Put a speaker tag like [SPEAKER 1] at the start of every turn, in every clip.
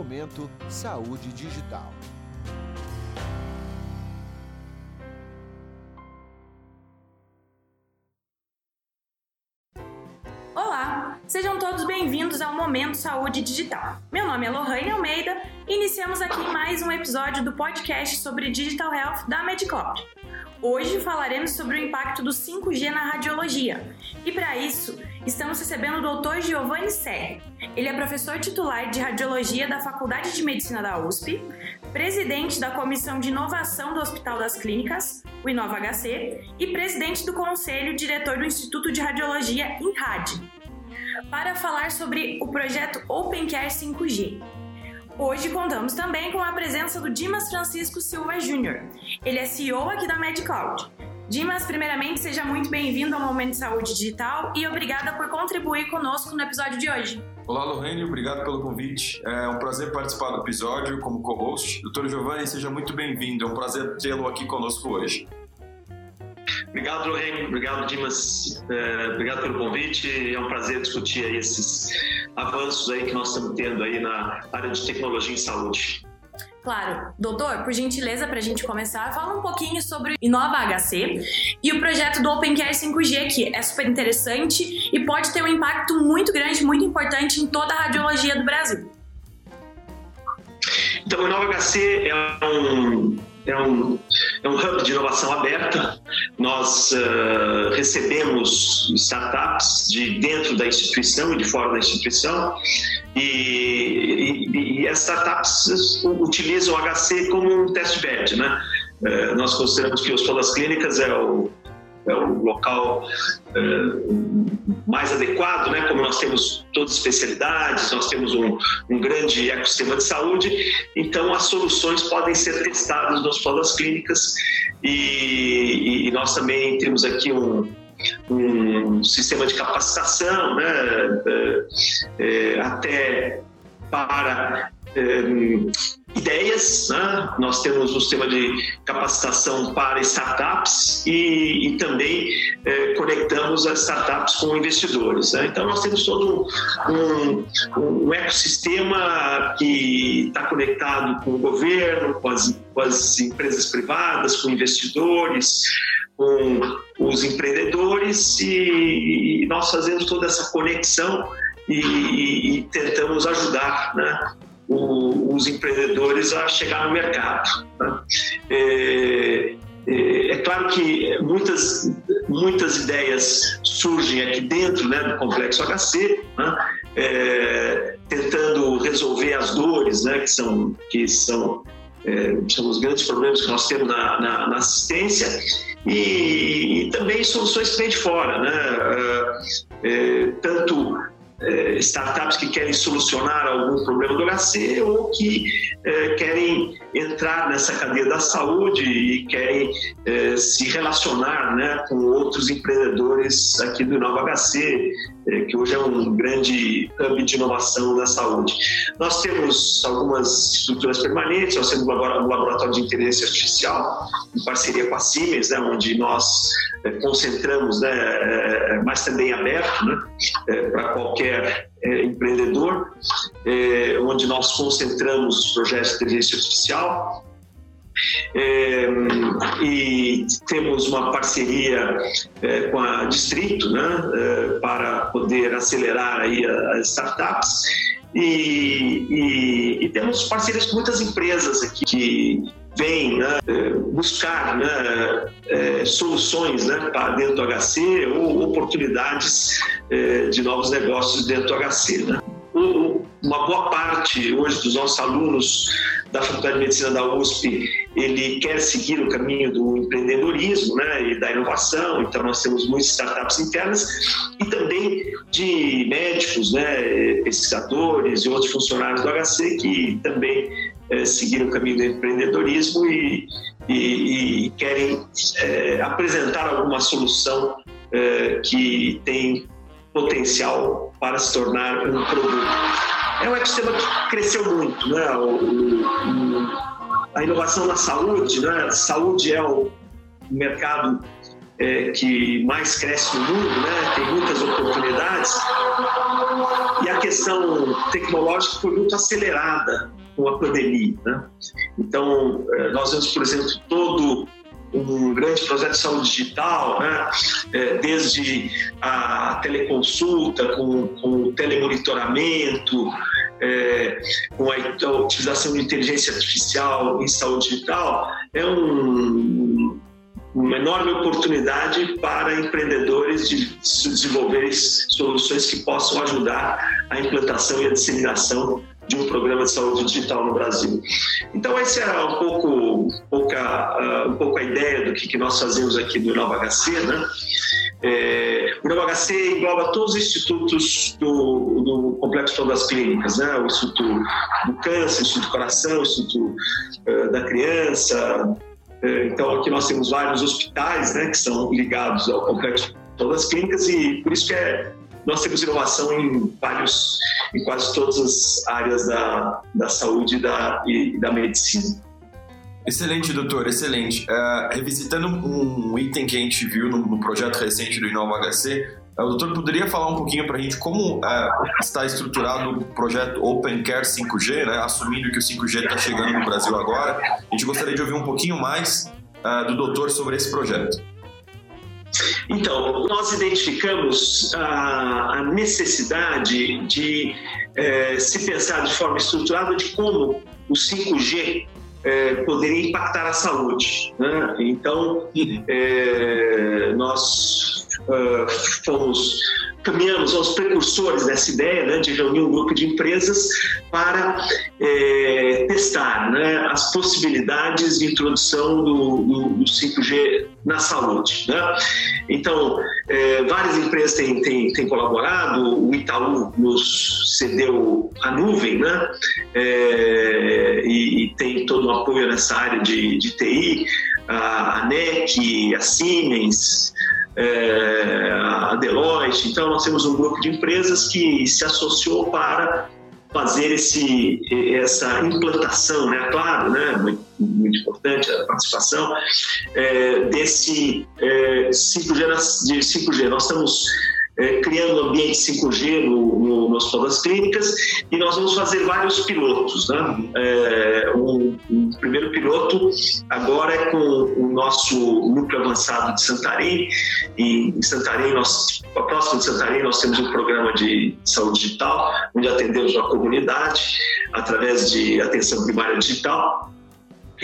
[SPEAKER 1] Momento Saúde Digital.
[SPEAKER 2] Olá, sejam todos bem-vindos ao Momento Saúde Digital. Meu nome é Lohane Almeida e iniciamos aqui mais um episódio do podcast sobre Digital Health da Medicop. Hoje falaremos sobre o impacto do 5G na radiologia. E para isso, estamos recebendo o Dr. Giovanni Serri. Ele é professor titular de radiologia da Faculdade de Medicina da USP, presidente da Comissão de Inovação do Hospital das Clínicas, o InovaHC, e presidente do Conselho Diretor do Instituto de Radiologia INRAD, para falar sobre o projeto OpenCare 5G. Hoje contamos também com a presença do Dimas Francisco Silva Júnior. Ele é CEO aqui da MedCloud. Dimas, primeiramente, seja muito bem-vindo ao Momento de Saúde Digital e obrigada por contribuir conosco no episódio de hoje.
[SPEAKER 3] Olá, Lorraine, obrigado pelo convite. É um prazer participar do episódio como co-host. Doutor Giovanni, seja muito bem-vindo. É um prazer tê-lo aqui conosco hoje.
[SPEAKER 4] Obrigado, Lorraine. Obrigado, Dimas. É, obrigado pelo convite. É um prazer discutir aí esses avanços aí que nós estamos tendo aí na área de tecnologia em saúde.
[SPEAKER 2] Claro. Doutor, por gentileza, para a gente começar, fala um pouquinho sobre Inova HC e o projeto do OpenCare 5G, que é super interessante e pode ter um impacto muito grande, muito importante em toda a radiologia do Brasil.
[SPEAKER 4] Então, o Inova HC é um, é um, é um hub de inovação aberta. Nós uh, recebemos startups de dentro da instituição e de fora da instituição, e, e, e as startups utilizam o HC como um test bed. Né? Uh, nós consideramos que os das clínicas é o é o local é, mais adequado, né? Como nós temos todas as especialidades, nós temos um, um, grande ecossistema de saúde, então as soluções podem ser testadas no Hospital Clínicas e, e nós também temos aqui um, um sistema de capacitação, né? É, é, até para ideias. Né? Nós temos um sistema de capacitação para startups e, e também é, conectamos as startups com investidores. Né? Então, nós temos todo um, um ecossistema que está conectado com o governo, com as, com as empresas privadas, com investidores, com os empreendedores e, e nós fazemos toda essa conexão e, e, e tentamos ajudar né, os empreendedores a chegar no mercado. Né? É, é, é, claro que muitas, muitas ideias surgem aqui dentro né, do complexo HC, né? é, tentando resolver as dores, né, que são, que são, é, são os grandes problemas que nós temos na, na, na assistência, e, e, também soluções que vêm de fora, né? É, tanto é, startups que querem solucionar algum problema do HC ou que é, querem entrar nessa cadeia da saúde e querem é, se relacionar né, com outros empreendedores aqui do Nova HC, que hoje é um grande hub de inovação da saúde. Nós temos algumas estruturas permanentes, nós temos um laboratório de inteligência artificial em parceria com a Siemens, né, onde nós concentramos, né, mas também aberto né, para qualquer empreendedor, onde nós concentramos os projetos de inteligência artificial é, e temos uma parceria é, com a Distrito né, é, para poder acelerar aí as startups. E, e, e, temos parcerias com muitas empresas aqui que vêm né, é, buscar né, é, soluções né, para dentro do HC ou oportunidades é, de novos negócios dentro do HC. Né. Uma boa parte hoje dos nossos alunos da Faculdade de Medicina da USP, ele quer seguir o caminho do empreendedorismo né, e da inovação, então nós temos muitas startups internas e também de médicos, né, pesquisadores e outros funcionários do HC que também é, seguiram o caminho do empreendedorismo e, e, e querem é, apresentar alguma solução é, que tem potencial para se tornar um produto é um ecossistema que cresceu muito, né? O, o, a inovação na saúde, né? Saúde é o mercado é, que mais cresce no mundo, né? tem muitas oportunidades, e a questão tecnológica foi muito acelerada com a pandemia. Né? Então, é, nós vemos, por exemplo, todo um grande projeto de saúde digital, né? É, desde a teleconsulta, com, com o telemonitoramento, é, com a utilização de inteligência artificial em saúde digital, é um, uma enorme oportunidade para empreendedores de desenvolver soluções que possam ajudar a implantação e a disseminação de um programa de saúde digital no Brasil. Então, essa é um pouco, um pouco, a, um pouco a ideia do que, nós fazemos aqui do Nova HC. Né? É, o Nova HC engloba todos os institutos do, do Complexo das Clínicas, né? o Instituto do Câncer, o Instituto do Coração, o Instituto uh, da Criança. Uh, então, aqui nós temos vários hospitais né, que são ligados ao Complexo das Clínicas e por isso que é nós temos inovação em vários, em quase todas as áreas da, da saúde e da, e da medicina.
[SPEAKER 3] Excelente, doutor, excelente. Uh, revisitando um item que a gente viu no, no projeto recente do Inova HC, uh, o doutor poderia falar um pouquinho para a gente como uh, está estruturado o projeto Open Care 5G, né? assumindo que o 5G está chegando no Brasil agora. A gente gostaria de ouvir um pouquinho mais do doutor sobre esse projeto.
[SPEAKER 4] Então, nós identificamos a, a necessidade de é, se pensar de forma estruturada de como o 5G é, poderia impactar a saúde. Né? Então, é, nós fomos caminhamos aos precursores dessa ideia né, de reunir um grupo de empresas para é, testar né, as possibilidades de introdução do, do, do 5G na saúde. Né? Então, é, várias empresas têm, têm, têm, colaborado, o Itaú nos cedeu a nuvem né? É, e, e, tem todo o apoio nessa área de, de TI, a, a NEC, a Siemens, é, a Deloitte. Então, nós temos um grupo de empresas que se associou para fazer esse, essa implantação, né? Claro, né? Muito, muito importante a participação é, desse é, 5G, de 5G. Nós estamos é, criando ambiente 5G no, no, no Hospital das Clínicas e nós vamos fazer vários pilotos. Né? É, um, um, primeiro piloto agora é com o nosso núcleo avançado de Santarém. E em Santarém, nós, próximo de Santarém, nós temos um programa de saúde digital, onde atendemos a comunidade através de atenção primária digital.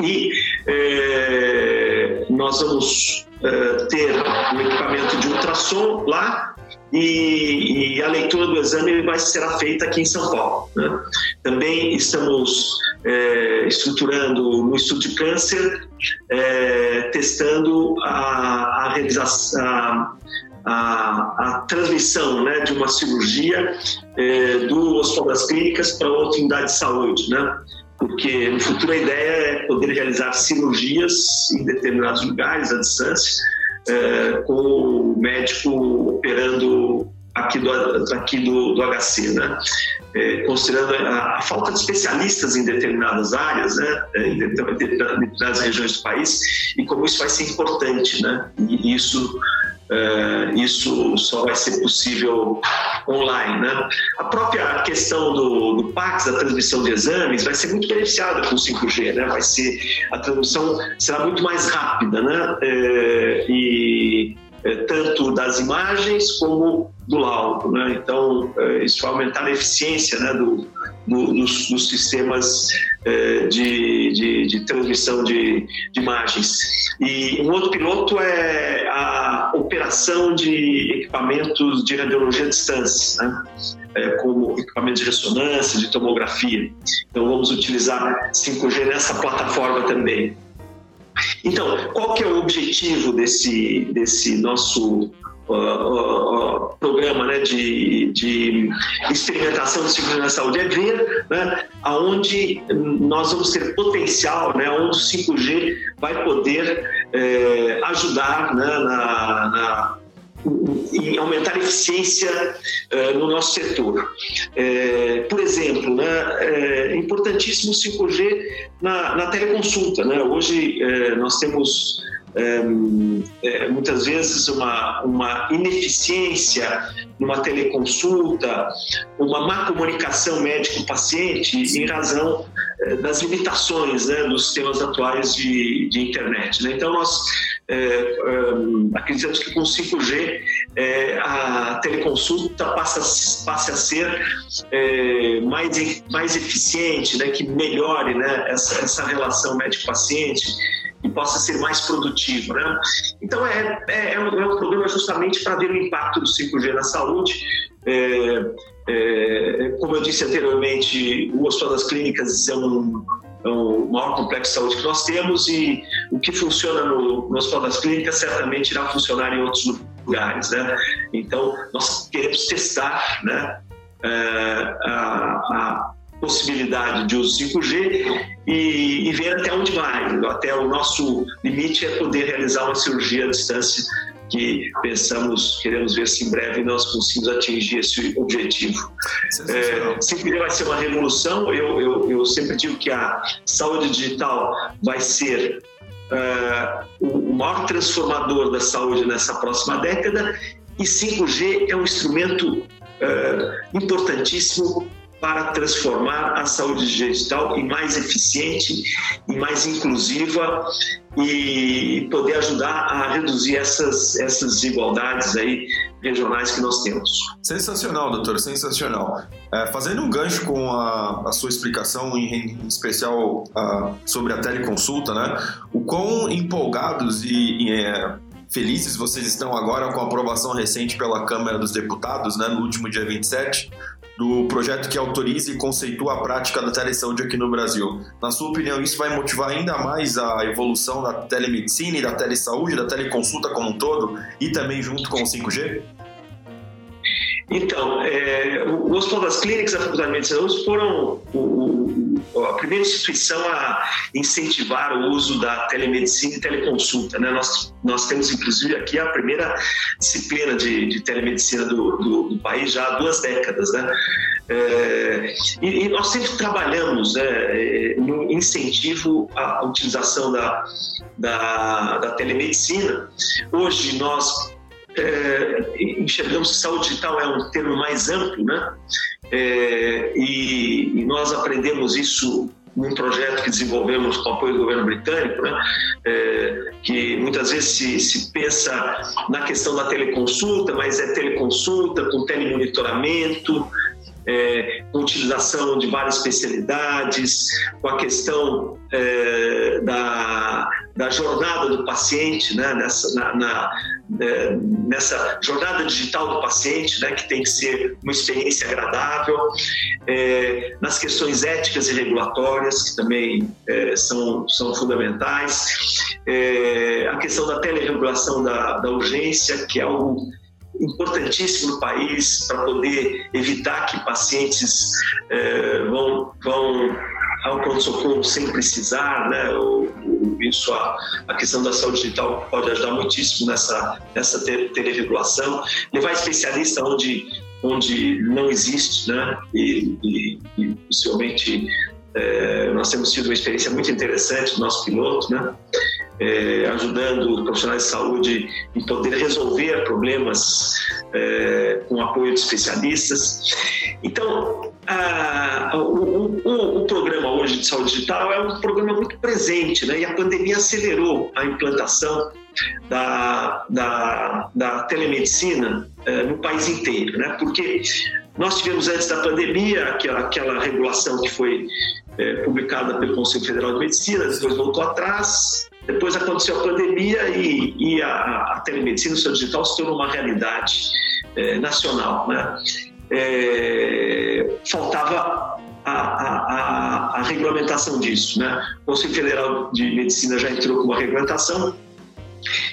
[SPEAKER 4] E é, nós vamos é, ter um equipamento de ultrassom lá e, e, a leitura do exame vai ser feita aqui em São Paulo. Né? Também estamos é, estruturando no estudo de câncer, é, testando a, a realização. A, a, a, transmissão né, de uma cirurgia é, do Hospital das Clínicas para outra unidade de saúde, né? porque no futuro a ideia é poder realizar cirurgias em determinados lugares à distância, é, com o médico operando aqui do, aqui do, do HC, né? É, considerando a, a, falta de especialistas em determinadas áreas, né? É, em determinadas regiões do país, e como isso vai ser importante, né? E isso Uh, isso só vai ser possível online. Né? A própria questão do, do PAX, da transmissão de exames, vai ser muito beneficiada com o 5G. Né? Vai ser, a transmissão será muito mais rápida. Né? Uh, e tanto das imagens como do laudo. Né? Então, isso vai aumentar a eficiência né, do, do, dos, sistemas de, de, de, transmissão de, de imagens. E um outro piloto é a operação de equipamentos de radiologia à distância, né? é, como equipamentos de ressonância, de tomografia. Então vamos utilizar 5G nessa plataforma também. Então, qual que é o objetivo desse, desse nosso uh, uh, programa né, de, de experimentação de segurança na saúde? É ver né, aonde nós vamos ter potencial, né, onde o 5G vai poder é, ajudar né, na, na em aumentar a eficiência uh, no nosso setor. É, por exemplo, né, é importantíssimo o 5G na, na teleconsulta. Né? Hoje nós temos é, muitas vezes uma, uma ineficiência numa teleconsulta, uma má comunicação médico-paciente em razão é, das limitações né, dos sistemas atuais de, de internet. Né? Então, nós é, acreditamos que com 5G é, a teleconsulta passa, passa a ser mais, mais eficiente, né, que melhore né, essa, essa relação médico-paciente e possa ser mais produtivo. Né? Então, é, é, é, um, é um programa justamente para ver o impacto do 5G na saúde. É, é, como eu disse anteriormente, o Hospital das Clínicas é um, é o maior complexo de saúde que nós temos e o que funciona no, no Hospital das Clínicas certamente irá funcionar em outros lugares. Né? Então, nós queremos testar né, é, a, a possibilidade de uso 5G e, e, ver até onde vai. Até o nosso limite é poder realizar uma cirurgia à distância que pensamos, queremos ver se em breve nós conseguimos atingir esse objetivo. É, 5G vai ser uma revolução. Eu, eu, eu, sempre digo que a saúde digital vai ser uh, o maior transformador da saúde nessa próxima década e 5G é um instrumento uh, importantíssimo para transformar a saúde digital em mais eficiente e mais inclusiva e poder ajudar a reduzir essas, essas desigualdades aí regionais que nós temos.
[SPEAKER 3] Sensacional, doutor, sensacional. É, fazendo um gancho com a, a sua explicação, em, em especial uh, sobre a teleconsulta, né? O quão empolgados e, e é, felizes vocês estão agora com a aprovação recente pela Câmara dos Deputados, né, no último dia 27, do projeto que autoriza e conceitua a prática da telesaúde aqui no Brasil. Na sua opinião, isso vai motivar ainda mais a evolução da telemedicina e da telesaúde, da teleconsulta como um todo, e também junto com o 5G?
[SPEAKER 4] Então, é, o Hospital das Clínicas e a Faculdade de Medicina foram o, o, a primeira instituição a incentivar o uso da telemedicina e teleconsulta. Né? Nós, nós temos, inclusive, aqui a primeira disciplina de, de telemedicina do, do, do, país já há duas décadas. Né? É, e, e, nós sempre trabalhamos né, no incentivo à utilização da, da, da telemedicina. Hoje, nós é, enxergamos que saúde digital é um termo mais amplo, né? É, e, e, nós aprendemos isso num projeto que desenvolvemos com apoio do governo britânico, né? É, que muitas vezes se, se, pensa na questão da teleconsulta, mas é teleconsulta com telemonitoramento, é, com utilização de várias especialidades, com a questão é, da, da jornada do paciente, né, nessa, na, na, é, nessa jornada digital do paciente, né, que tem que ser uma experiência agradável, é, nas questões éticas e regulatórias, que também é, são, são fundamentais, é, a questão da teleregulação da, da urgência, que é algo importantíssimo no país para poder evitar que pacientes é, vão, vão ao pronto-socorro sem precisar, né? O, isso, a, a, questão da saúde digital pode ajudar muitíssimo nessa, nessa teleregulação. Levar especialista onde, onde não existe, né? E, e, e possivelmente é, nós temos tido uma experiência muito interessante do nosso piloto, né? É, ajudando os profissionais de saúde em poder resolver problemas é, com apoio de especialistas. Então, a, o, o, o, programa hoje de saúde digital é um programa muito presente, né? E a pandemia acelerou a implantação da, da, da telemedicina é, no país inteiro, né? Porque nós tivemos antes da pandemia aquela, aquela regulação que foi é, publicada pelo Conselho Federal de Medicina, depois voltou atrás, depois aconteceu a pandemia e, e a, a, telemedicina, o seu digital, se tornou uma realidade é, nacional. Né? É, faltava a, a, a, regulamentação disso. Né? O Conselho Federal de Medicina já entrou com uma regulamentação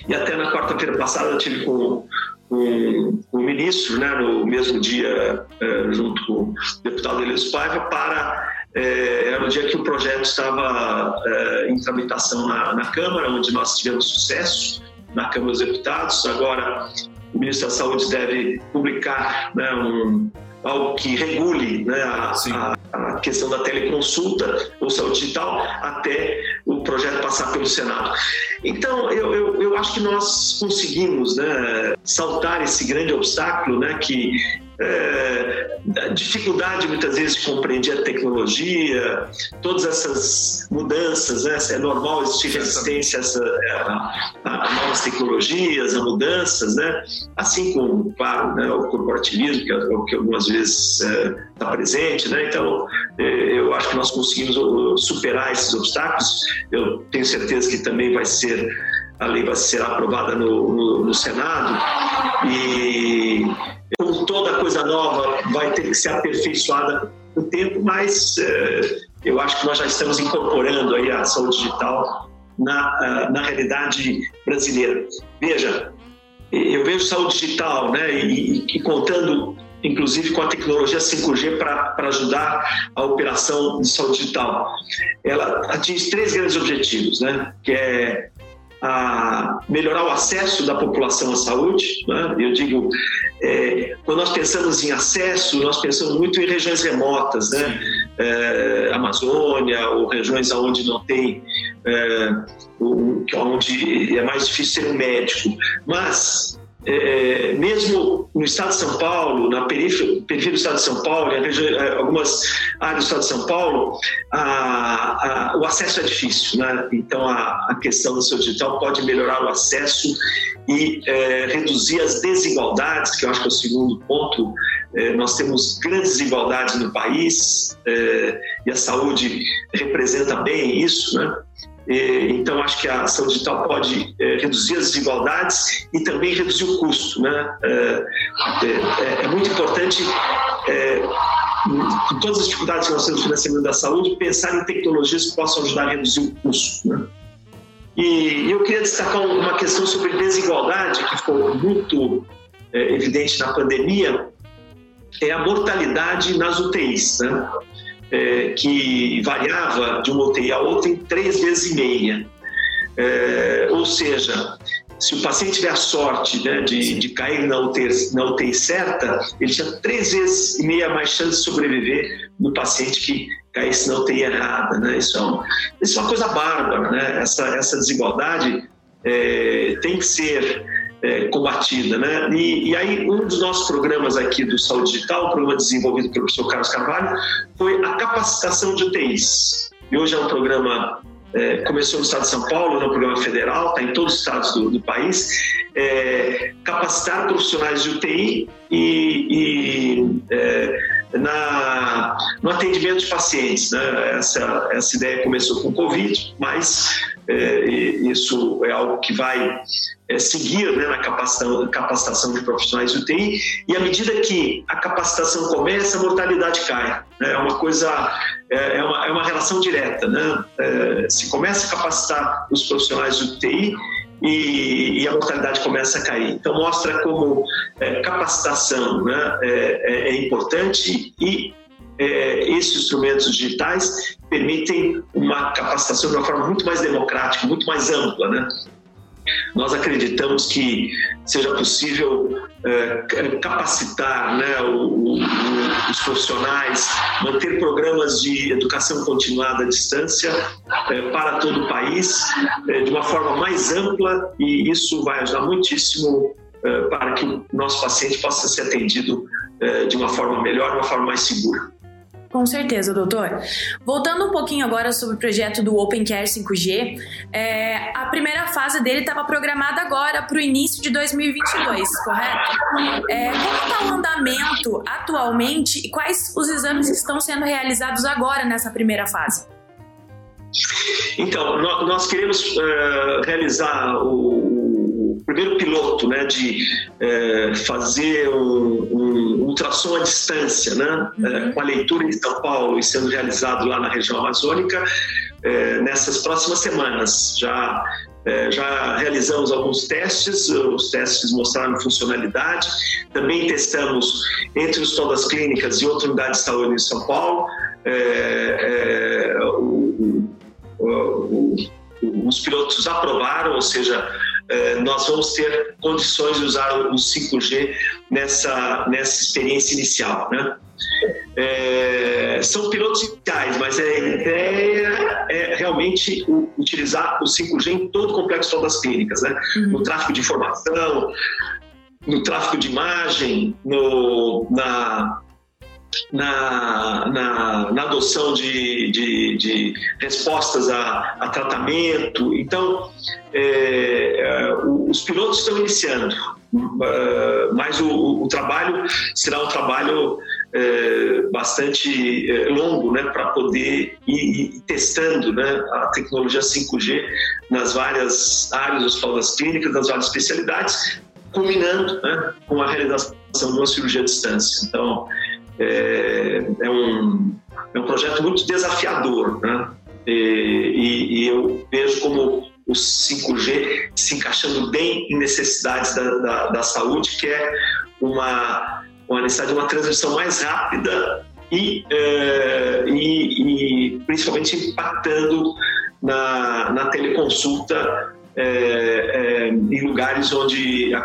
[SPEAKER 4] e até na quarta-feira passada eu tive com, o ministro, né, no mesmo dia, é, junto com o deputado Elias Paiva, para é, era o dia que o projeto estava é, em tramitação na, na, Câmara, onde nós tivemos sucesso na Câmara dos Deputados. Agora, o ministro da Saúde deve publicar né, um, algo que regule né, a, a, a, questão da teleconsulta ou saúde digital até o projeto passar pelo Senado. Então, eu, eu, eu acho que nós conseguimos né, saltar esse grande obstáculo né, que é, dificuldade muitas vezes de compreender a tecnologia, todas essas mudanças, né? é normal existir resistência a, a, a, novas tecnologias, a mudanças, né? assim como, claro, né, o corporativismo, que, é que algumas vezes está é, presente. Né? Então, é, eu acho que nós conseguimos uh, superar esses obstáculos. Eu tenho certeza que também vai ser a lei vai ser aprovada no, no, no Senado e como toda coisa nova vai ter que ser aperfeiçoada com o tempo, mas eh, eu acho que nós já estamos incorporando aí a saúde digital na, uh, na realidade brasileira. Veja, eu vejo saúde digital, né, e, e contando inclusive com a tecnologia 5G para ajudar a operação de saúde digital. Ela atinge três grandes objetivos, né, que é a melhorar o acesso da população à saúde. Né? Eu digo, é, quando nós pensamos em acesso, nós pensamos muito em regiões remotas, né? É, Amazônia ou regiões onde não tem, é, onde é mais difícil ser um médico. Mas é, mesmo no estado de São Paulo, na periferia, periferia do estado de São Paulo, em é, algumas áreas do estado de São Paulo, a, a, o acesso é difícil. Né? Então, a, a questão do seu digital pode melhorar o acesso e é, reduzir as desigualdades, que eu acho que é o segundo ponto. É, nós temos grandes desigualdades no país é, e a saúde representa bem isso. Né? Então, acho que a ação digital pode é, reduzir as desigualdades e também reduzir o custo. Né? É, é, é muito importante, com todas as dificuldades que nós temos no financiamento da saúde, pensar em tecnologias que possam ajudar a reduzir o custo. Né? E eu queria destacar uma questão sobre desigualdade, que ficou muito evidente na pandemia, é a mortalidade nas UTIs. Né? É, que variava de uma UTI a outra em três vezes e meia. É, ou seja, se o paciente tiver a sorte né, de, de, cair na UTI, na UTI certa, ele tinha três vezes e meia mais chance de sobreviver do paciente que caísse na UTI errada. Né? Isso, é uma, isso é uma coisa bárbara. Né? Essa, essa desigualdade é, tem que ser é, combatida. Né? E, e, aí, um dos nossos programas aqui do Saúde Digital, o programa desenvolvido pelo professor Carlos Carvalho, foi a capacitação de UTIs. E hoje é um programa, é, começou no estado de São Paulo, é um programa federal, está em todos os estados do, do país, é, capacitar profissionais de UTI e, e é, na, no atendimento de pacientes. Né? Essa, essa ideia começou com o Covid, mas é, isso é algo que vai é, seguir né, na capacitação, capacitação de profissionais UTI, e à medida que a capacitação começa, a mortalidade cai. Né? É uma coisa, é, é, uma, é uma relação direta. Né? É, se começa a capacitar os profissionais UTI, e, e, a mortalidade começa a cair. Então, mostra como é, capacitação né, é, é, importante e é, esses instrumentos digitais permitem uma capacitação de uma forma muito mais democrática, muito mais ampla. Né? Nós acreditamos que seja possível é, capacitar né, o, o, os profissionais, manter programas de educação continuada à distância é, para todo o país é, de uma forma mais ampla e isso vai ajudar muitíssimo para que o nosso paciente possa ser atendido de uma forma melhor, de uma forma mais segura.
[SPEAKER 2] Com certeza, doutor. Voltando um pouquinho agora sobre o projeto do Open Care 5G, é, a primeira fase dele estava programada agora para o início de 2022, correto? É, como está o andamento atualmente e quais os exames que estão sendo realizados agora nessa primeira fase?
[SPEAKER 4] Então, nós queremos uh, realizar o primeiro piloto né, de é, fazer um, um, ultrassom à distância, né, uhum. é, com a leitura em São Paulo e sendo realizado lá na região amazônica é, nessas próximas semanas. Já, é, já realizamos alguns testes, os testes mostraram funcionalidade. Também testamos entre os todas clínicas e outra unidade de saúde em São Paulo. É, é, o, o, o, os pilotos aprovaram, ou seja, nós vamos ter condições de usar o 5G nessa, nessa experiência inicial. Né? É, são pilotos iniciais, mas a ideia é realmente utilizar o 5G em todo o complexo das clínicas, né? Uhum. no tráfego de informação, no tráfego de imagem, no, na, na, na, na adoção de, de, de, respostas a, a tratamento. Então, é, é os pilotos estão iniciando, é, mas o, o trabalho será um trabalho é, bastante é, longo né, para poder ir, ir, testando né, a tecnologia 5G nas várias áreas do hospital clínicas, nas várias especialidades, culminando né, com a realização de uma cirurgia à distância. Então, é, é, um, é um projeto muito desafiador, né? E, e, eu vejo como o 5G se encaixando bem em necessidades da, da, da saúde, que é uma, uma necessidade de uma transmissão mais rápida e, é, e, e principalmente impactando na, na teleconsulta é, é, em lugares onde a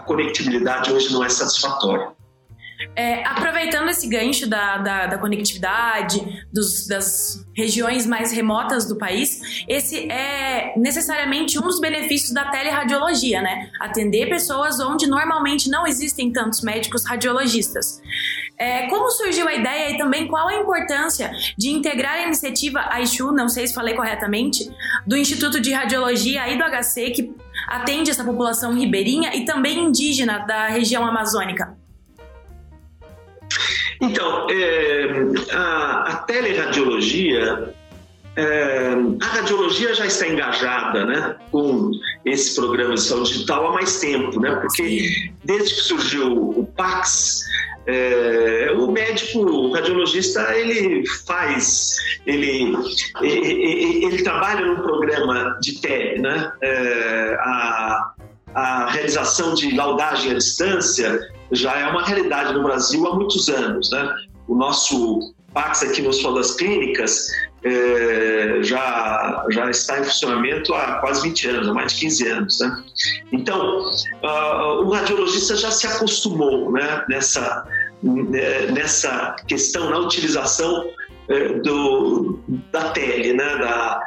[SPEAKER 4] conectividade hoje não é satisfatória.
[SPEAKER 2] É, aproveitando esse gancho da, da, da conectividade, dos, das regiões mais remotas do país, esse é necessariamente um dos benefícios da teleradiologia, né? Atender pessoas onde normalmente não existem tantos médicos radiologistas. É, como surgiu a ideia e também qual a importância de integrar a iniciativa AISHU, não sei se falei corretamente, do Instituto de Radiologia aí do HC, que atende essa população ribeirinha e também indígena da região amazônica?
[SPEAKER 4] Então, é, a, a teleradiologia, é, a radiologia já está engajada né, com esse programa de saúde digital há mais tempo, né, porque desde que surgiu o PAX, é, o médico o radiologista ele faz ele, ele, ele, trabalha num programa de tele né é, a, a realização de laudagem à distância já é uma realidade no Brasil há muitos anos. Né? O nosso Pax aqui no Hospital das Clínicas é, já, já está em funcionamento há quase 20 anos, há mais de 15 anos. Né? Então, uh, o radiologista já se acostumou né, nessa, né, nessa questão, na utilização é, do, da tele, né? da,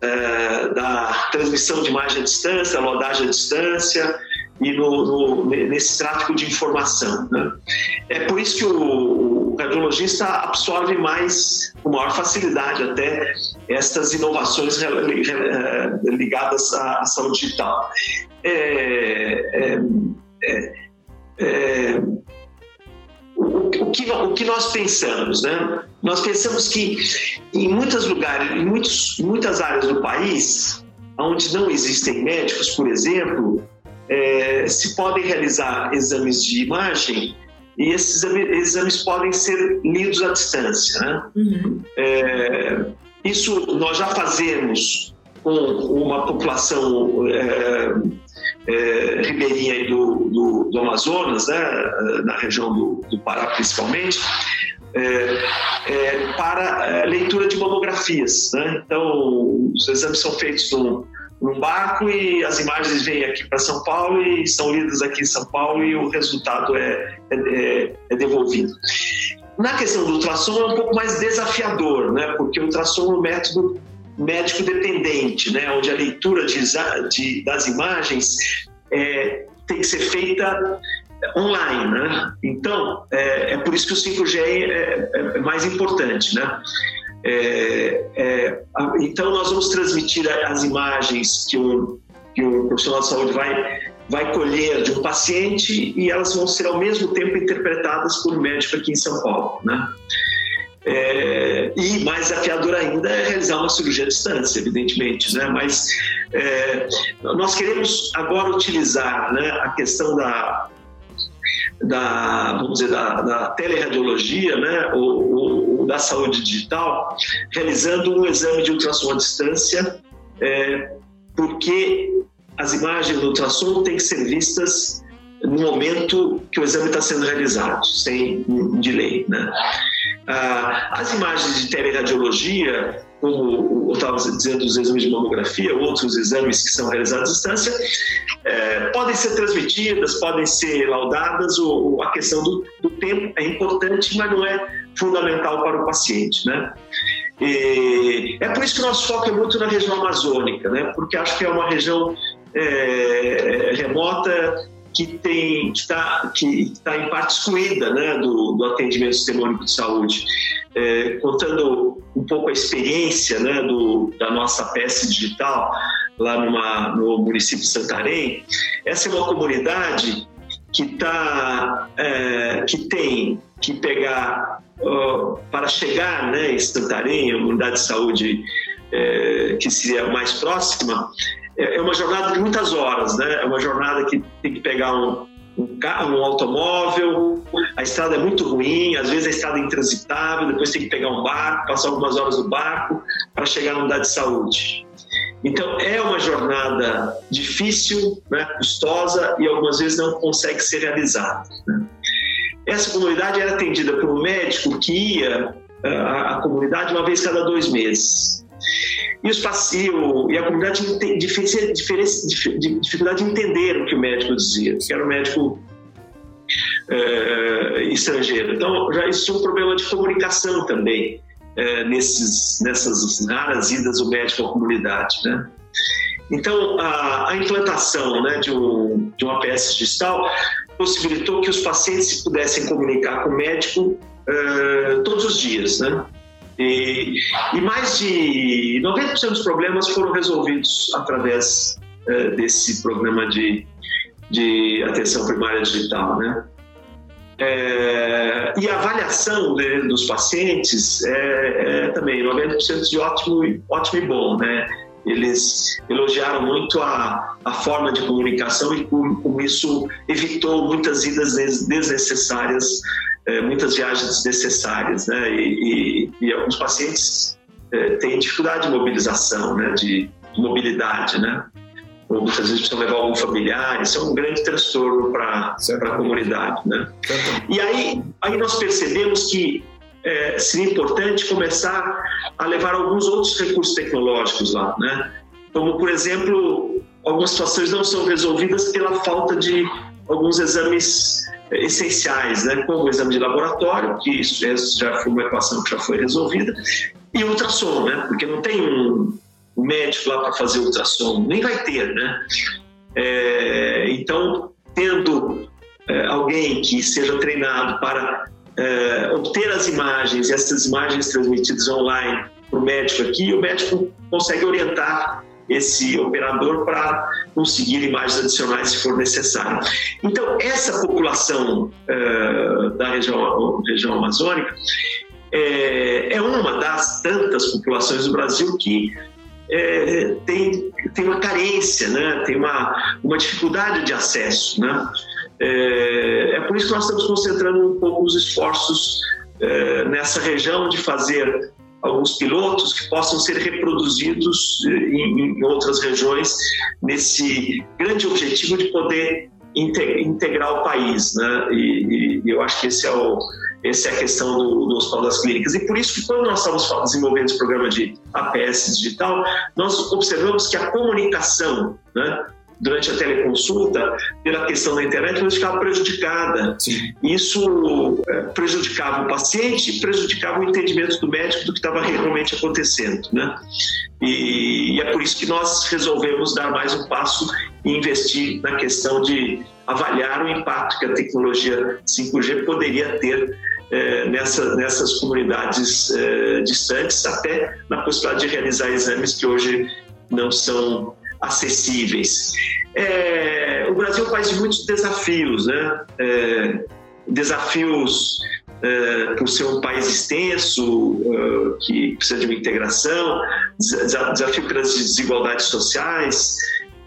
[SPEAKER 4] é, da transmissão de imagem à distância, da lodagem à distância e no, no, nesse tráfego de informação. Né? É por isso que o, o radiologista absorve mais, com maior facilidade até, estas inovações ligadas à, à saúde digital. É, é, é, é o, que, o que nós pensamos, né? Nós pensamos que em muitos lugares, em, muitos, muitas áreas do país, onde não existem médicos, por exemplo, é, se podem realizar exames de imagem e esses exames podem ser lidos à distância. Né? Uhum. É, isso nós já fazemos com uma população é, é, ribeirinha do, do, do, Amazonas, né, na região do, do Pará principalmente, é, é, para é, leitura de mamografias. Né? Então, os exames são feitos num, num barco e as imagens vêm aqui para São Paulo e são lidas aqui em São Paulo e o resultado é, é, é, é devolvido. Na questão do ultrassom é um pouco mais desafiador, né? porque o ultrassom é um método médico dependente, né? onde a leitura de, de, das imagens é, tem que ser feita online, né? Então, é, é, por isso que o 5G é, é, é mais importante, né? É, é, então, nós vamos transmitir as imagens que o, que o profissional de saúde vai, vai colher de um paciente e elas vão ser ao mesmo tempo interpretadas por um médico aqui em São Paulo, né? É, e mais desafiador ainda é realizar uma cirurgia à distância, evidentemente, né? Mas é, nós queremos agora utilizar né, a questão da, da vamos dizer da, da teleradiologia, né, ou, ou, da saúde digital, realizando um exame de ultrassom à distância, é, porque as imagens do ultrassom têm que ser vistas no momento que o exame está sendo realizado, sem delay, né? Ah, as imagens de teleradiologia, como eu estava dizendo, os exames de mamografia, outros exames que são realizados à distância, é, podem ser transmitidas, podem ser laudadas, ou, a questão do, do, tempo é importante, mas não é fundamental para o paciente, né? E é por isso que o nosso foco é muito na região amazônica, né? Porque acho que é uma região é, remota que está que tá em parte excluída né, do, do atendimento sistemônico de saúde. É, contando um pouco a experiência né, do, da nossa peça digital lá numa, no município de Santarém, essa é uma comunidade que, tá, é, que tem que pegar, para chegar né, em Santarém, a unidade de saúde é, que seria mais próxima, é uma jornada de muitas horas, né? É uma jornada que tem que pegar um, um, carro, um automóvel, a estrada é muito ruim, às vezes a estrada é intransitável, depois tem que pegar um barco, passar algumas horas no barco para chegar na unidade de saúde. Então é uma jornada difícil, né, custosa e algumas vezes não consegue ser realizada. Né? Essa comunidade era atendida por um médico que ia à comunidade uma vez cada dois meses. E, os, o, e a comunidade tinha dificuldade de entender o que o médico dizia, que era um médico é, estrangeiro. Então, já existia um problema de comunicação também é, nesses, nessas raras idas do médico à comunidade. Né? Então, a, a implantação né, de, um, de uma APS digital possibilitou que os pacientes pudessem comunicar com o médico é, todos os dias, né? E, e mais de 90% dos problemas foram resolvidos através uh, desse programa de, de atenção primária digital, né? É, e a avaliação de, dos pacientes é, é também 90% de ótimo, ótimo e bom, né? Eles elogiaram muito a, a forma de comunicação e como, como isso evitou muitas idas desnecessárias é, muitas viagens desnecessárias, né? E, e, e alguns pacientes é, têm dificuldade de mobilização, né? De, de mobilidade, né? Ou muitas vezes precisam levar algum familiar, isso é um grande transtorno para a comunidade, né? E aí, aí nós percebemos que é, seria importante começar a levar alguns outros recursos tecnológicos lá, né? Como, por exemplo, algumas situações não são resolvidas pela falta de alguns exames essenciais, né, como o exame de laboratório, que isso já foi uma equação que já foi resolvida, e ultrassom, né, porque não tem um médico lá para fazer ultrassom, nem vai ter, né. É, então, tendo é, alguém que seja treinado para é, obter as imagens, essas imagens transmitidas online para o médico aqui, o médico consegue orientar esse operador para conseguir imagens adicionais se for necessário. Então, essa população uh, da região, região amazônica é, é, uma das tantas populações do Brasil que é, tem, tem uma carência, né? tem uma, uma dificuldade de acesso. Né? É, é por isso que nós estamos concentrando um pouco os esforços é, nessa região de fazer alguns pilotos que possam ser reproduzidos eh, em, em outras regiões nesse grande objetivo de poder integrar o país, né? E, e, eu acho que esse é o essa é a questão do, do Hospital das Clínicas. E por isso que quando nós estamos desenvolvendo esse programa de APS digital, nós observamos que a comunicação, né, durante a teleconsulta, pela questão da internet, ela ficava prejudicada. Sim. Isso é, prejudicava o paciente, prejudicava o entendimento do médico do que estava realmente acontecendo. Né? E, e é por isso que nós resolvemos dar mais um passo e investir na questão de avaliar o impacto que a tecnologia 5G poderia ter é, nessa, nessas comunidades é, distantes, até na possibilidade de realizar exames que hoje não são acessíveis. É, o Brasil é um país de muitos desafios, né? É, desafios é, por ser um país extenso, é, que precisa de uma integração, desafio pelas desigualdades sociais,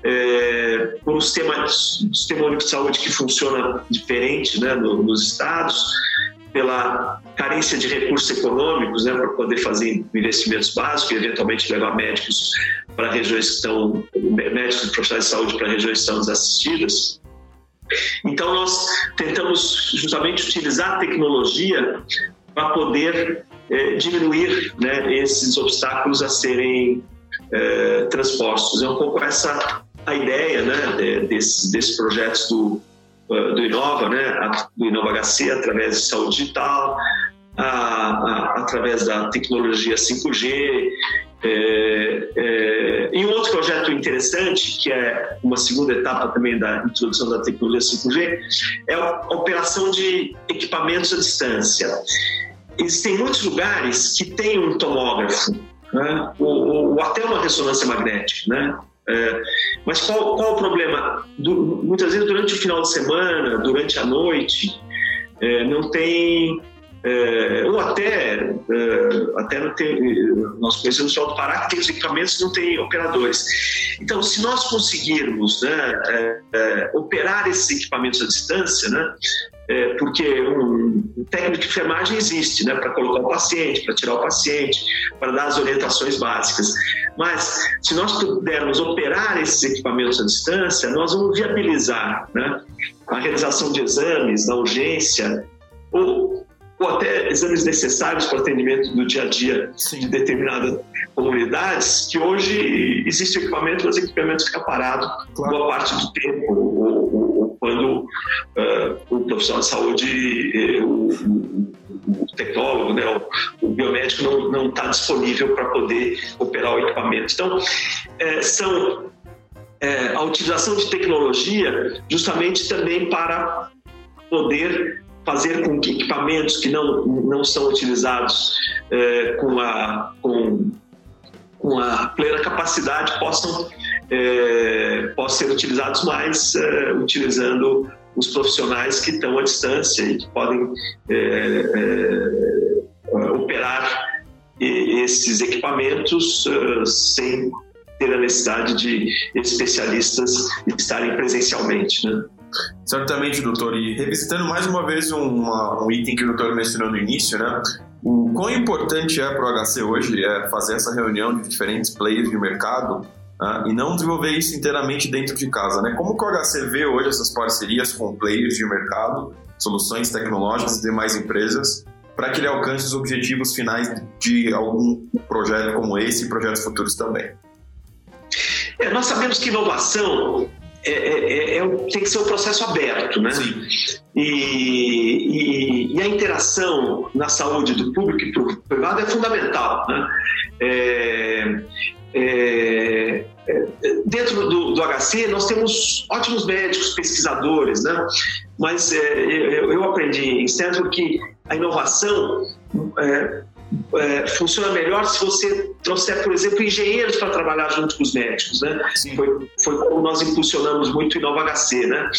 [SPEAKER 4] é, por um sistema, sistema único de saúde que funciona diferente né, nos estados, pela carência de recursos econômicos né, para poder fazer investimentos básicos e eventualmente levar médicos para regiões que estão, médicos e profissionais de saúde para regiões que estão desassistidas. Então, nós tentamos justamente utilizar a tecnologia para poder é, diminuir né, esses obstáculos a serem é, transpostos. É um pouco essa a ideia né, desses, desses projetos do, do Inova, né, do Inova HC, através de saúde digital, a, a, através da tecnologia 5G. É, é, e um outro projeto interessante, que é uma segunda etapa também da introdução da tecnologia 5G, é a operação de equipamentos à distância. Existem muitos lugares que têm um tomógrafo, né? ou, ou, até uma ressonância magnética, né? É, mas qual, qual o problema? Du, muitas vezes durante o final de semana, durante a noite, é, não tem é, ou até, é, até não tem, nós conhecemos o Alto Pará que tem os equipamentos não tem operadores. Então, se nós conseguirmos né, é, é operar esses equipamentos à distância, né, é, porque um, um, técnico de enfermagem existe, né, para colocar o paciente, para tirar o paciente, para dar as orientações básicas. Mas se nós pudermos operar esses equipamentos à distância, nós vamos viabilizar né, a realização de exames da urgência ou ou até exames necessários para o atendimento do dia a dia Sim. de determinadas comunidades, que hoje existe equipamento, mas o equipamento fica parado claro. boa parte do tempo, ou, ou, ou quando uh, o profissional de saúde, eh, o, o, tecnólogo, né, o, biomédico não está disponível para poder operar o equipamento. Então, é, são é, a utilização de tecnologia justamente também para poder fazer com que equipamentos que não, não são utilizados é, com, a, com, com a plena capacidade possam, é, possam ser utilizados mais é, utilizando os profissionais que estão à distância e que podem é, é, operar esses equipamentos é, sem ter a necessidade de especialistas estarem presencialmente. Né?
[SPEAKER 3] Certamente, doutor. E revisitando mais uma vez uma, um item que o doutor mencionou no início, né? O quão importante é para o HC hoje é fazer essa reunião de diferentes players de mercado né? e não desenvolver isso inteiramente dentro de casa, né? Como que o HC vê hoje essas parcerias com players de mercado, soluções tecnológicas e demais empresas para que ele alcance os objetivos finais de algum projeto como esse e projetos futuros também?
[SPEAKER 4] É, nós sabemos que inovação é, é, é, é tem que ser um processo aberto, né? E, e, e, a interação na saúde do público e privado é fundamental, né? É, é, dentro do, do, HC nós temos ótimos médicos, pesquisadores, né? Mas eu, eu, aprendi em Stanford que a inovação é, funciona melhor se você trouxer, por exemplo, engenheiros para trabalhar junto com os médicos, né? Foi, foi como nós impulsionamos muito o Inova HC, né?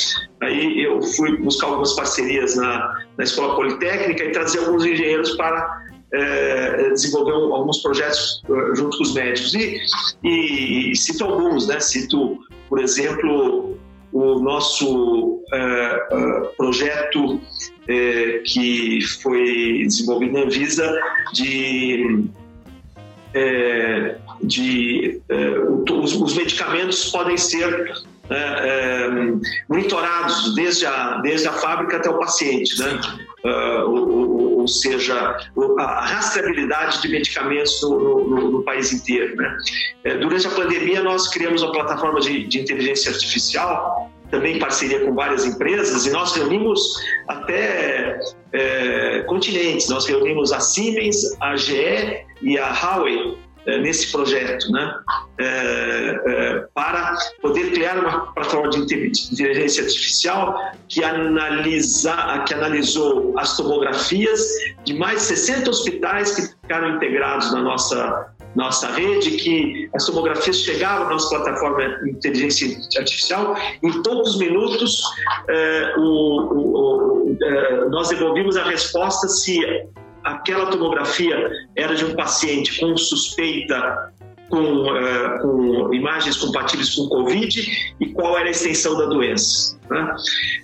[SPEAKER 4] Aí eu fui buscar algumas parcerias na, na Escola Politécnica e trazer alguns engenheiros para é, desenvolver alguns projetos uh, junto com os médicos. E, e, e, cito alguns, né? Cito, por exemplo, o nosso uh, uh, projeto é, que foi desenvolvido na Anvisa de, de os, os, medicamentos podem ser é, é, monitorados desde a, desde a fábrica até o paciente, né? Uh, ou, ou, seja, a rastreabilidade de medicamentos no, no, no país inteiro. Né? Durante a pandemia, nós criamos uma plataforma de, de inteligência artificial também em parceria com várias empresas, e nós reunimos até é, continentes. Nós reunimos a Siemens, a GE e a Huawei é, nesse projeto, né? É, é, para poder criar uma plataforma de inteligência artificial que, analisa, que analisou as tomografias de mais de 60 hospitais que ficaram integrados na nossa nossa rede, que as tomografias chegavam na nossa plataforma de inteligência artificial, em poucos minutos eh, o, o, eh, nós devolvimos a resposta se aquela tomografia era de um paciente com suspeita com, uh, com, imagens compatíveis com Covid e qual era a extensão da doença. Né?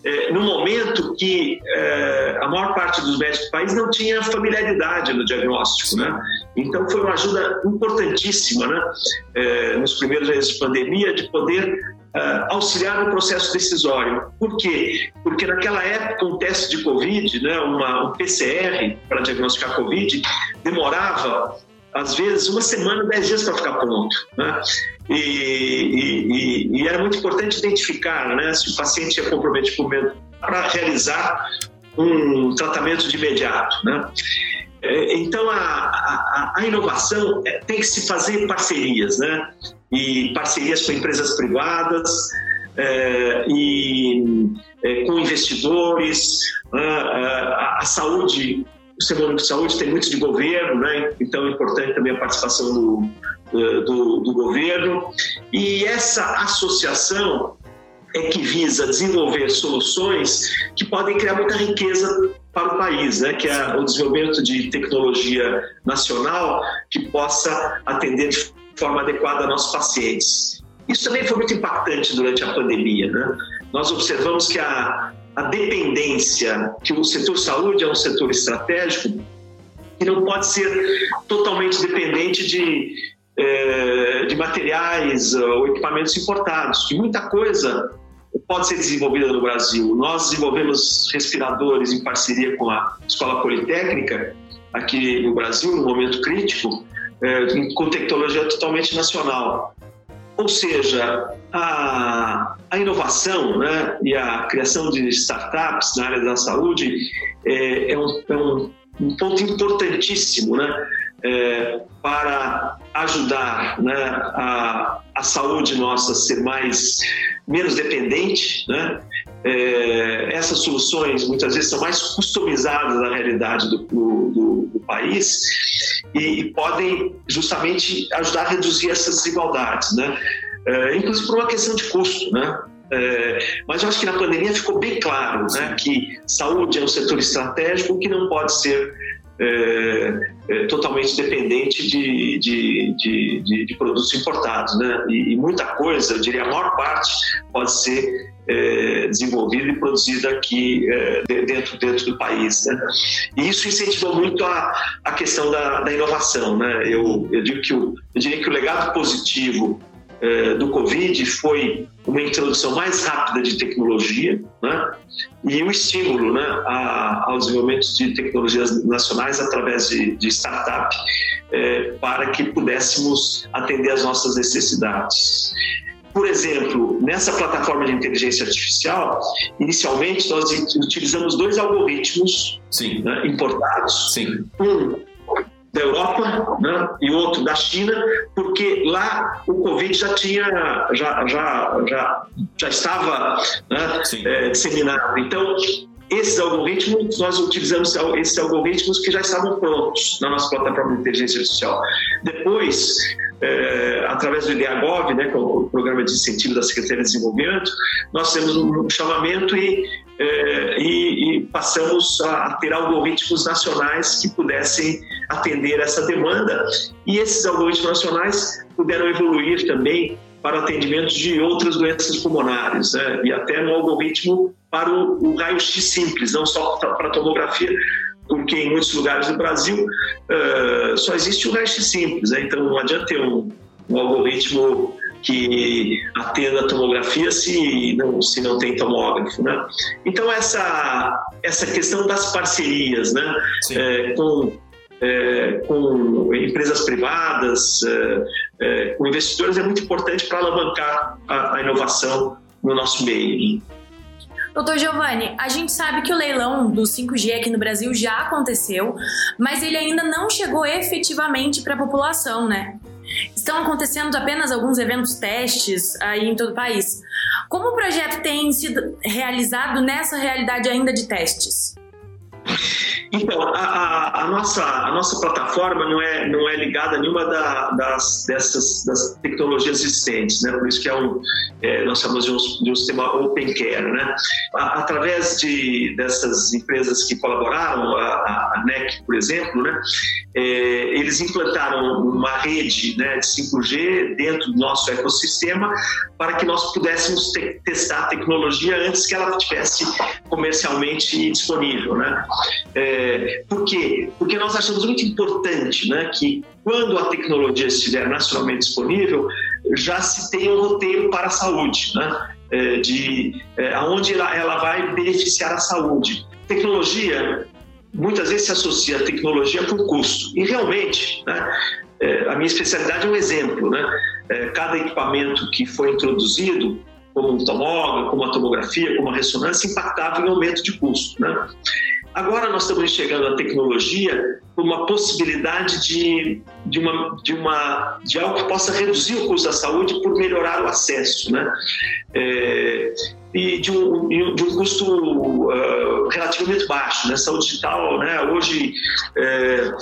[SPEAKER 4] Uh, no momento que uh, a maior parte dos médicos do país não tinha familiaridade no diagnóstico. Né? Então, foi uma ajuda importantíssima né? nos primeiros meses de pandemia de poder uh, auxiliar no processo decisório. Por quê? Porque naquela época um teste de Covid, né, uma, um PCR para diagnosticar Covid, demorava às vezes uma semana, dez dias para ficar pronto. Né? E, e, e, era muito importante identificar né, se o paciente é comprometido para realizar um tratamento de imediato. Né? É, então, a, a, a, inovação é, tem que se fazer parcerias, né? E parcerias com empresas privadas é, e é, com investidores. Né? A, a, saúde, o setor de saúde tem muito de governo, né? Então, é importante também a participação do, do, do governo. E essa associação é que visa desenvolver soluções que podem criar muita riqueza para o país, né? que é o desenvolvimento de tecnologia nacional que possa atender de forma adequada nossos pacientes. Isso também foi muito impactante durante a pandemia. Né? Nós observamos que a, a dependência, que o setor saúde é um setor estratégico que não pode ser totalmente dependente de, eh, de materiais ou equipamentos importados, que muita coisa pode ser desenvolvida no Brasil. Nós desenvolvemos respiradores em parceria com a Escola Politécnica, aqui no Brasil, no momento crítico, é, com tecnologia totalmente nacional. Ou seja, a, a inovação né, e a criação de startups na área da saúde é, é, um, é um, um, ponto importantíssimo né, é, para ajudar né, a, a saúde nossa a ser mais menos dependente, né? É, essas soluções muitas vezes são mais customizadas na realidade do, do, do país e, e, podem justamente ajudar a reduzir essas desigualdades, né? É, inclusive por uma questão de custo, né? É, mas eu acho que na pandemia ficou bem claro né, que saúde é um setor estratégico que não pode ser é, é, totalmente dependente de, de, de, de, produtos importados. Né? E, e, muita coisa, eu diria a maior parte, pode ser é, desenvolvida e produzida aqui é, dentro, dentro do país. Né? E isso incentivou muito a, a questão da, da inovação. Né? Eu, eu, digo que o, eu diria que o legado positivo é, do Covid foi uma introdução mais rápida de tecnologia né? e o um estímulo né, a, ao desenvolvimento de tecnologias nacionais através de, de startup é, para que pudéssemos atender às nossas necessidades. Por exemplo, nessa plataforma de inteligência artificial, inicialmente nós utilizamos dois algoritmos né, importados.
[SPEAKER 3] Sim.
[SPEAKER 4] Um da Europa né, e outro da China, porque lá o Covid já tinha, já, já, já, já estava né, é, disseminado. Então, esses algoritmos, nós utilizamos esses algoritmos que já estavam prontos na nossa plataforma de inteligência artificial. Depois, é, através do IDEAGOV, né, que é o Programa de Incentivo da Secretaria de Desenvolvimento, nós temos um chamamento e, é, e, e passamos a ter algoritmos nacionais que pudessem atender essa demanda. E esses algoritmos nacionais puderam evoluir também para atendimento de outras doenças pulmonares, né? e até no algoritmo para o, o raio-x simples, não só para tomografia, porque em muitos lugares do Brasil uh, só existe o raio-x simples, né? então não adianta ter um, um algoritmo que atenda a tomografia se não, se não tem tomógrafo, né? Então essa essa questão das parcerias, né, é, com é, com empresas privadas, é, é, com investidores é muito importante para alavancar a, a, inovação no nosso meio.
[SPEAKER 2] Doutor Giovanni, a gente sabe que o leilão do 5G aqui no Brasil já aconteceu, mas ele ainda não chegou efetivamente para a população, né? Estão acontecendo apenas alguns eventos testes aí em todo o país. Como o projeto tem sido realizado nessa realidade ainda de testes?
[SPEAKER 4] Então, a, a, a, nossa, a nossa plataforma não é, não é ligada a nenhuma da, das, dessas das tecnologias existentes, né? por isso que é um, é, nós chamamos de um, de um sistema Open Care. Né? Através de, dessas empresas que colaboraram, a, a NEC, por exemplo, né? É, eles implantaram uma rede né, de 5G dentro do nosso ecossistema para que nós pudéssemos te testar a tecnologia antes que ela estivesse comercialmente disponível. Né? É, por quê? Porque nós achamos muito importante né, que quando a tecnologia estiver nacionalmente disponível, já se tem um roteiro para a saúde, né? É, de é, aonde ela, ela vai beneficiar a saúde. Tecnologia muitas vezes se associa a tecnologia com custo e realmente, né? É, a minha especialidade é um exemplo, né? É, cada equipamento que foi introduzido como um tomógrafo, como a tomografia, como a ressonância, impactava em aumento de custo. Né? Agora nós estamos enxergando a tecnologia como uma possibilidade de, de, uma, de, uma, de algo que possa reduzir o custo da saúde por melhorar o acesso. Né? É, e de um, de um custo uh, relativamente baixo. Né? Saúde digital, né? hoje, é,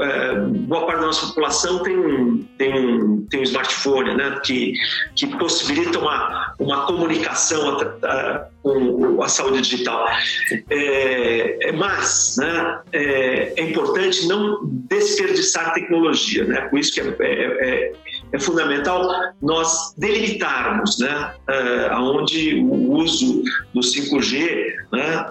[SPEAKER 4] é, boa parte da nossa população tem um, tem um, tem um smartphone né? que, que possibilita uma, uma comunicação com a saúde digital. É, é, mas né? é, é importante não desperdiçar tecnologia. Né? Por isso que é, é fundamental nós delimitarmos né, uh, aonde o uso do 5G, né,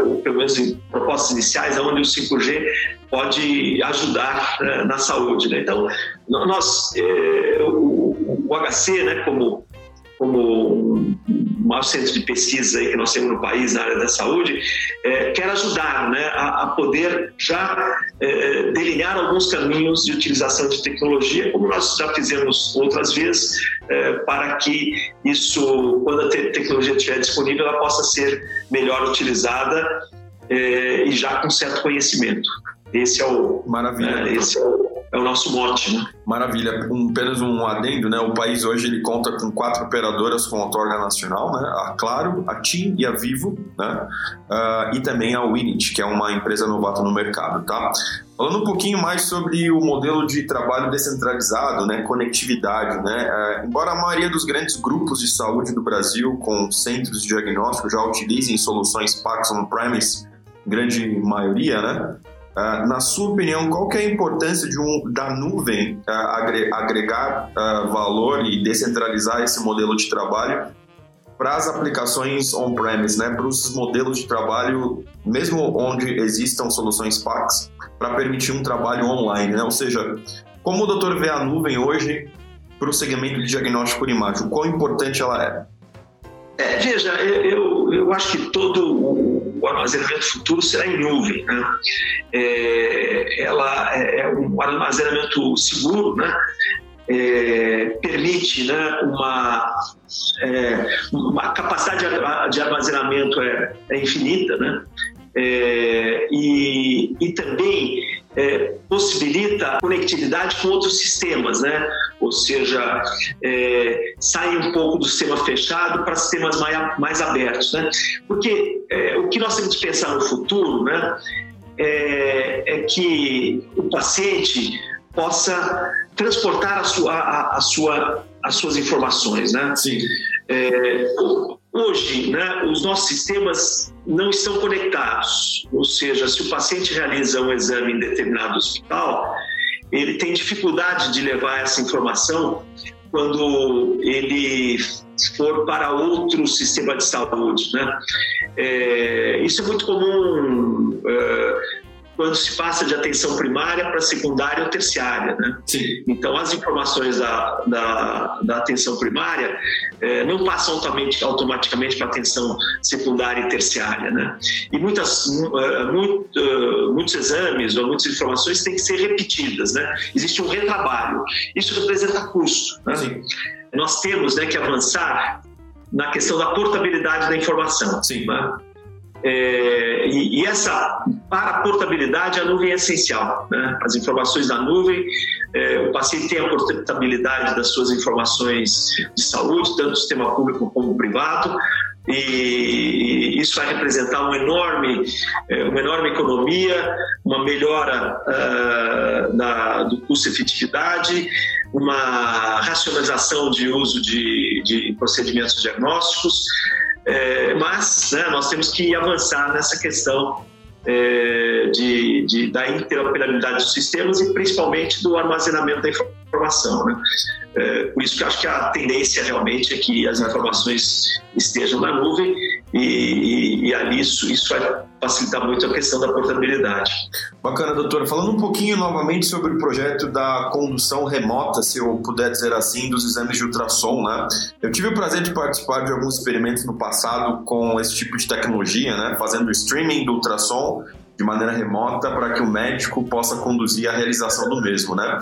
[SPEAKER 4] uh, ou pelo menos em propostas iniciais, aonde o 5G pode ajudar uh, na saúde. Né? Então, nós, o, o, HC, né, como, como maior centro de pesquisa que nós temos no país na área da saúde, é, quer ajudar né, a, a poder já é, delinear alguns caminhos de utilização de tecnologia, como nós já fizemos outras vezes, é, para que isso, quando a te tecnologia estiver disponível, ela possa ser melhor utilizada é, e já com certo conhecimento. Esse é o,
[SPEAKER 3] Maravilha.
[SPEAKER 4] Né, esse é o, é o nosso mote, né?
[SPEAKER 3] Maravilha. Um, apenas um adendo, né? O país hoje ele conta com quatro operadoras com outorga nacional, né? A Claro, a TIM e a Vivo, né? Uh, e também a Winit, que é uma empresa novata no mercado, tá? Falando um pouquinho mais sobre o modelo de trabalho descentralizado, né, conectividade, né, uh, embora a maioria dos grandes grupos de saúde do Brasil com centros de diagnóstico já utilizem soluções PACS on-premise, grande maioria, né, Uh, na sua opinião, qual que é a importância de um, da nuvem uh, agregar uh, valor e descentralizar esse modelo de trabalho para as aplicações on-premise, né, para os modelos de trabalho, mesmo onde existam soluções PACs, para permitir um trabalho online, né? Ou seja, como o doutor vê a nuvem hoje para o segmento de diagnóstico por imagem, quão importante ela é?
[SPEAKER 4] É, veja, eu, eu acho que todo o, armazenamento futuro será em nuvem. Né? É, ela é, é um armazenamento seguro, né? É, permite né, uma, é, uma capacidade de armazenamento é, é infinita, né? É, e, e também é, possibilita conectividade com outros sistemas, né? Ou seja, é, sai um pouco do sistema fechado para sistemas mais, mais abertos, né? Porque é, o que nós temos que pensar no futuro, né? É, é que o paciente possa transportar a sua, a, a sua, as suas informações, né?
[SPEAKER 3] Sim.
[SPEAKER 4] É, hoje, né, os nossos sistemas não estão conectados, ou seja, se o paciente realiza um exame em determinado hospital, ele tem dificuldade de levar essa informação quando ele for para outro sistema de saúde, né? É, isso é muito comum. É, quando se passa de atenção primária para secundária ou terciária. Né?
[SPEAKER 3] Sim.
[SPEAKER 4] Então, as informações da, da, da atenção primária é, não passam automaticamente, para atenção secundária e terciária. Né? E muitas, uh, muito, uh, muitos exames ou muitas informações têm que ser repetidas. Né? Existe um retrabalho. Isso representa custo. Né?
[SPEAKER 3] Sim.
[SPEAKER 4] Nós temos né, que avançar na questão da portabilidade da informação.
[SPEAKER 3] Sim.
[SPEAKER 4] Né? É, e, e, essa, para portabilidade, a nuvem é essencial. Né? As informações da nuvem, é, o paciente tem a portabilidade das suas informações de saúde, tanto do sistema público como privado, e isso vai representar uma enorme, é, uma enorme economia, uma melhora uh, da, do custo-efetividade, uma racionalização de uso de, de procedimentos diagnósticos, é, mas né, nós temos que avançar nessa questão é, de, de, da interoperabilidade dos sistemas e principalmente do armazenamento da informação. Né? Por isso que acho que a tendência realmente é que as informações estejam na nuvem e, e, e ali isso, isso vai facilitar muito a questão da portabilidade.
[SPEAKER 3] Bacana, doutora. Falando um pouquinho novamente sobre o projeto da condução remota, se eu puder dizer assim, dos exames de ultrassom, né? Eu tive o prazer de participar de alguns experimentos no passado com esse tipo de tecnologia, né? Fazendo streaming do ultrassom de maneira remota para que o médico possa conduzir a realização do mesmo, né?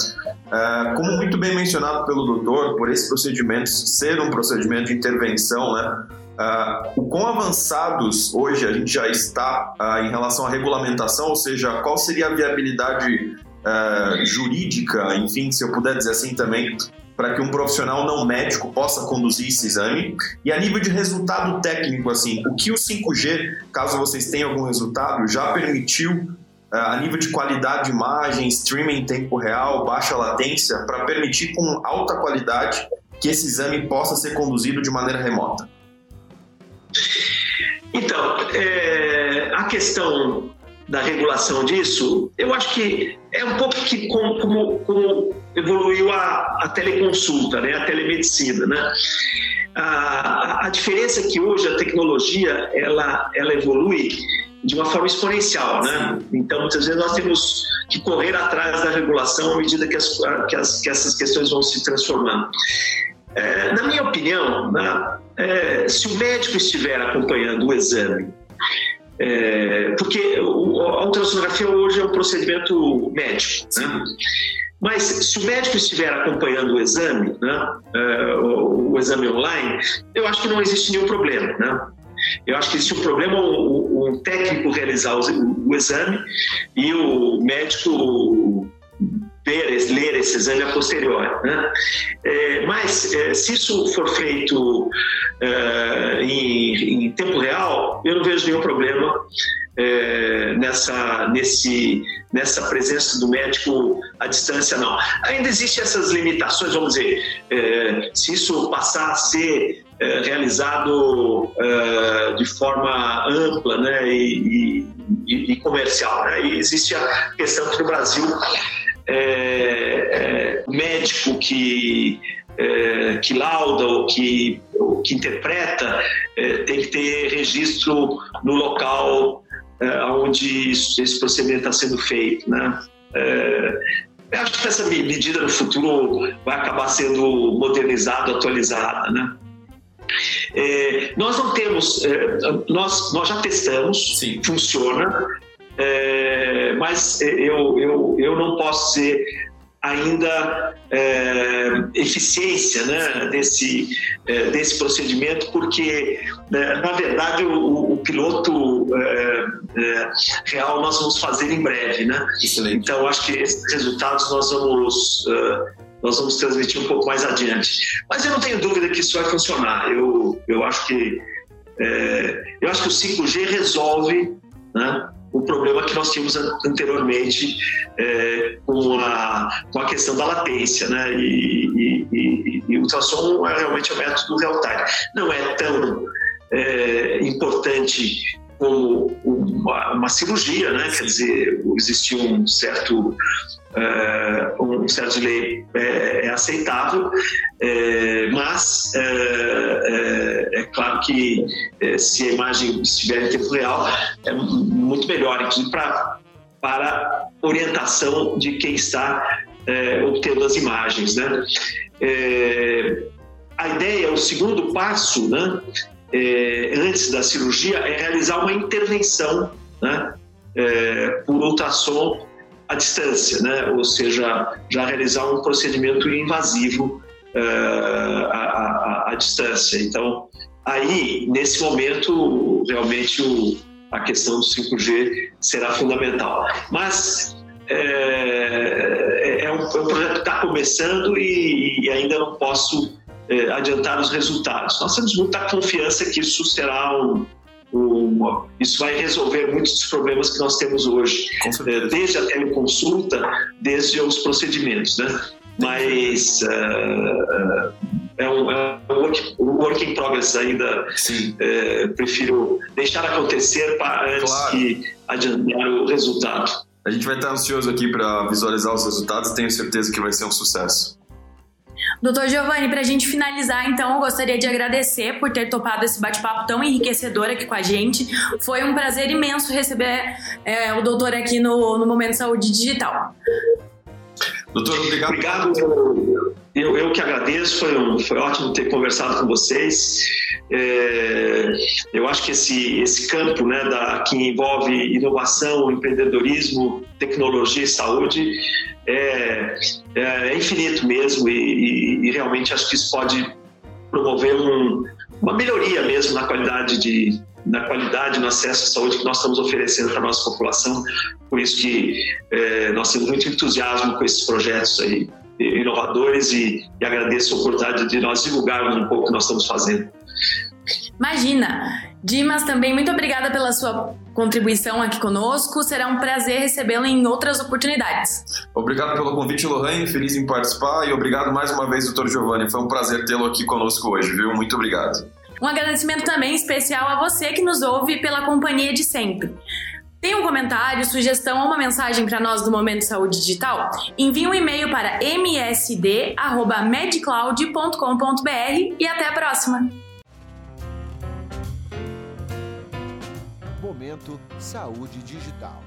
[SPEAKER 3] É, como muito bem mencionado pelo doutor, por esse procedimento ser um procedimento de intervenção, né? Uh, o quão avançados hoje a gente já está uh, em relação à regulamentação, ou seja, qual seria a viabilidade uh, jurídica, enfim, se eu puder dizer assim também, para que um profissional não médico possa conduzir esse exame. E a nível de resultado técnico, assim, o que o 5G, caso vocês tenham algum resultado, já permitiu a nível de qualidade de imagem, streaming em tempo real, baixa latência, para permitir com alta qualidade que esse exame possa ser conduzido de maneira remota?
[SPEAKER 4] Então, é, a questão da regulação disso, eu acho que é um pouco que como, como, como evoluiu a, a, teleconsulta, né, a telemedicina, né? A, a, diferença é que hoje a tecnologia ela, ela evolui de uma forma exponencial, né? Então muitas vezes nós temos que correr atrás da regulação à medida que, as, que, as, que essas questões vão se transformando. É, na minha opinião, né, é, se o médico estiver acompanhando o exame, é, porque a ultrassonografia hoje é um procedimento médico, né? mas se o médico estiver acompanhando o exame, né, é, o, o, exame online, eu acho que não existe nenhum problema. Né? Eu acho que existe um problema o, o técnico realizar o, o exame e o médico ver, ler esse exame a posteriori. Né? É, mas é, se isso for feito é, em, em, tempo real, eu não vejo nenhum problema é, nessa, nesse, nessa presença do médico à distância, não. Ainda existem essas limitações, vamos dizer, é, se isso passar a ser é, realizado de forma ampla né, e, e, e comercial. Né? E existe a questão que no Brasil é, é, médico que, é, que lauda ou que, ou que interpreta é, tem que ter registro no local é, onde esse procedimento está sendo feito. Né? É, eu acho que essa medida no futuro vai acabar sendo modernizada, atualizada. Né? É, nós não temos, é, nós, nós já testamos, Sim. funciona, é, mas eu, eu, eu não posso ser ainda é, eficiência né, desse, é, desse procedimento, porque, né, na verdade, o, o piloto é, é real nós vamos fazer em breve. Né? Excelente. Então, acho que esses resultados nós vamos, é, nós vamos transmitir um pouco mais adiante. Mas eu não tenho dúvida que isso vai funcionar. Eu, eu, acho, que, é, eu acho que o 5G resolve né, o problema que nós tínhamos anteriormente é, com, a, com a questão da latência, né? E, e, e, e o ultrassom é realmente um método real-time. Não é tão é, importante como uma, uma, cirurgia, né? Quer dizer, existia um certo é, um certo delay é, é aceitável, é, mas é, claro que se a imagem estiver em tempo real é muito melhor, inclusive para para orientação de quem está obtendo as imagens, né? a ideia, o segundo passo, né? Antes da cirurgia, é realizar uma intervenção, né? por ultrassom à distância, né? ou seja, já realizar um procedimento invasivo uh, à, à, à, distância. Então, aí, nesse momento, realmente o, a questão do 5G será fundamental. Mas é, é, um, é um, projeto que está começando e, e, ainda não posso é, adiantar os resultados. Nós temos muita confiança que isso será um, uma, isso vai resolver muitos dos problemas que nós temos hoje, é, desde a teleconsulta, desde os procedimentos, né? Mas uh, é um, é um work, work in progress ainda. Prefiro deixar acontecer para, antes claro. de adiantar o resultado.
[SPEAKER 3] A gente vai estar ansioso aqui para visualizar os resultados e tenho certeza que vai ser um sucesso.
[SPEAKER 2] Doutor Giovanni, para a gente finalizar, então, eu gostaria de agradecer por ter topado esse bate-papo tão enriquecedor aqui com a gente. Foi um prazer imenso receber é, o doutor aqui no, no Momento Saúde Digital.
[SPEAKER 3] Doutor, obrigado.
[SPEAKER 4] Obrigado. Eu, eu que agradeço, foi, um, foi ótimo ter conversado com vocês. É, eu acho que esse, esse campo né, da, que envolve inovação, empreendedorismo, tecnologia e saúde é, é, é infinito mesmo e, e, e, realmente acho que isso pode promover um, uma melhoria mesmo na qualidade de na qualidade no acesso à saúde que nós estamos oferecendo para a nossa população. Por isso que é, nós temos muito entusiasmo com esses projetos aí inovadores e, e agradeço a oportunidade de nós divulgarmos um pouco o que nós estamos fazendo.
[SPEAKER 2] Imagina! Dimas, também muito obrigada pela sua contribuição aqui conosco. Será um prazer recebê-lo em outras oportunidades.
[SPEAKER 3] Obrigado pelo convite, Lohane. Feliz em participar e obrigado mais uma vez, doutor Giovanni. Foi um prazer tê-lo aqui conosco hoje, viu? Muito obrigado.
[SPEAKER 2] Um agradecimento também especial a você que nos ouve pela companhia de sempre. Tem um comentário, sugestão ou uma mensagem para nós do Momento Saúde Digital? Envie um e-mail para msd@medcloud.com.br e até a próxima.
[SPEAKER 1] Saúde Digital.